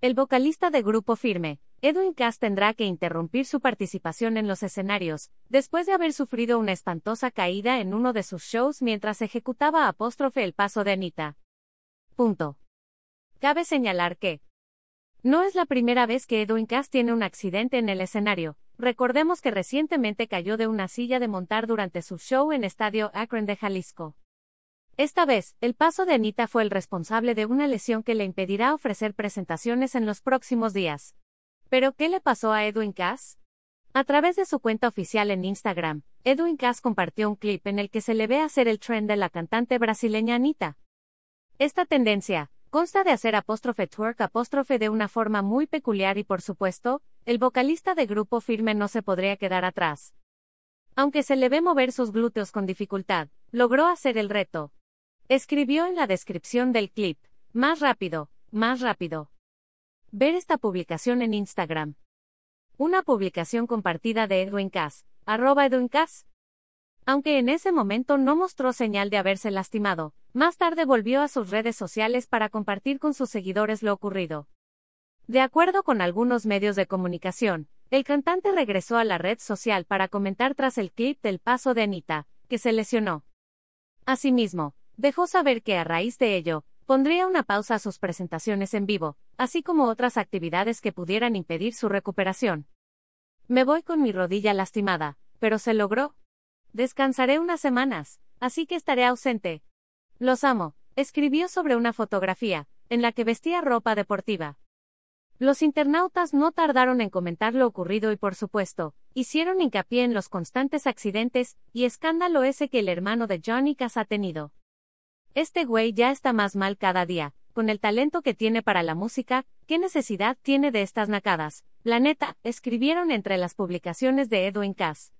El vocalista de Grupo Firme, Edwin Cass tendrá que interrumpir su participación en los escenarios, después de haber sufrido una espantosa caída en uno de sus shows mientras ejecutaba apóstrofe el paso de Anita. Cabe señalar que no es la primera vez que Edwin Cass tiene un accidente en el escenario. Recordemos que recientemente cayó de una silla de montar durante su show en Estadio Akron de Jalisco. Esta vez, el paso de Anita fue el responsable de una lesión que le impedirá ofrecer presentaciones en los próximos días. ¿Pero qué le pasó a Edwin Cass? A través de su cuenta oficial en Instagram, Edwin Cass compartió un clip en el que se le ve hacer el trend de la cantante brasileña Anita. Esta tendencia, consta de hacer apóstrofe twerk apóstrofe de una forma muy peculiar y por supuesto, el vocalista de grupo firme no se podría quedar atrás. Aunque se le ve mover sus glúteos con dificultad, logró hacer el reto, Escribió en la descripción del clip, más rápido, más rápido. Ver esta publicación en Instagram. Una publicación compartida de Edwin Cass, arroba Edwin Cass. Aunque en ese momento no mostró señal de haberse lastimado, más tarde volvió a sus redes sociales para compartir con sus seguidores lo ocurrido. De acuerdo con algunos medios de comunicación, el cantante regresó a la red social para comentar tras el clip del paso de Anita, que se lesionó. Asimismo, Dejó saber que a raíz de ello, pondría una pausa a sus presentaciones en vivo, así como otras actividades que pudieran impedir su recuperación. Me voy con mi rodilla lastimada, pero se logró. Descansaré unas semanas, así que estaré ausente. Los amo, escribió sobre una fotografía, en la que vestía ropa deportiva. Los internautas no tardaron en comentar lo ocurrido y por supuesto, hicieron hincapié en los constantes accidentes y escándalo ese que el hermano de Johnny Cass ha tenido. Este güey ya está más mal cada día, con el talento que tiene para la música, ¿qué necesidad tiene de estas nacadas? La neta, escribieron entre las publicaciones de Edwin Cass.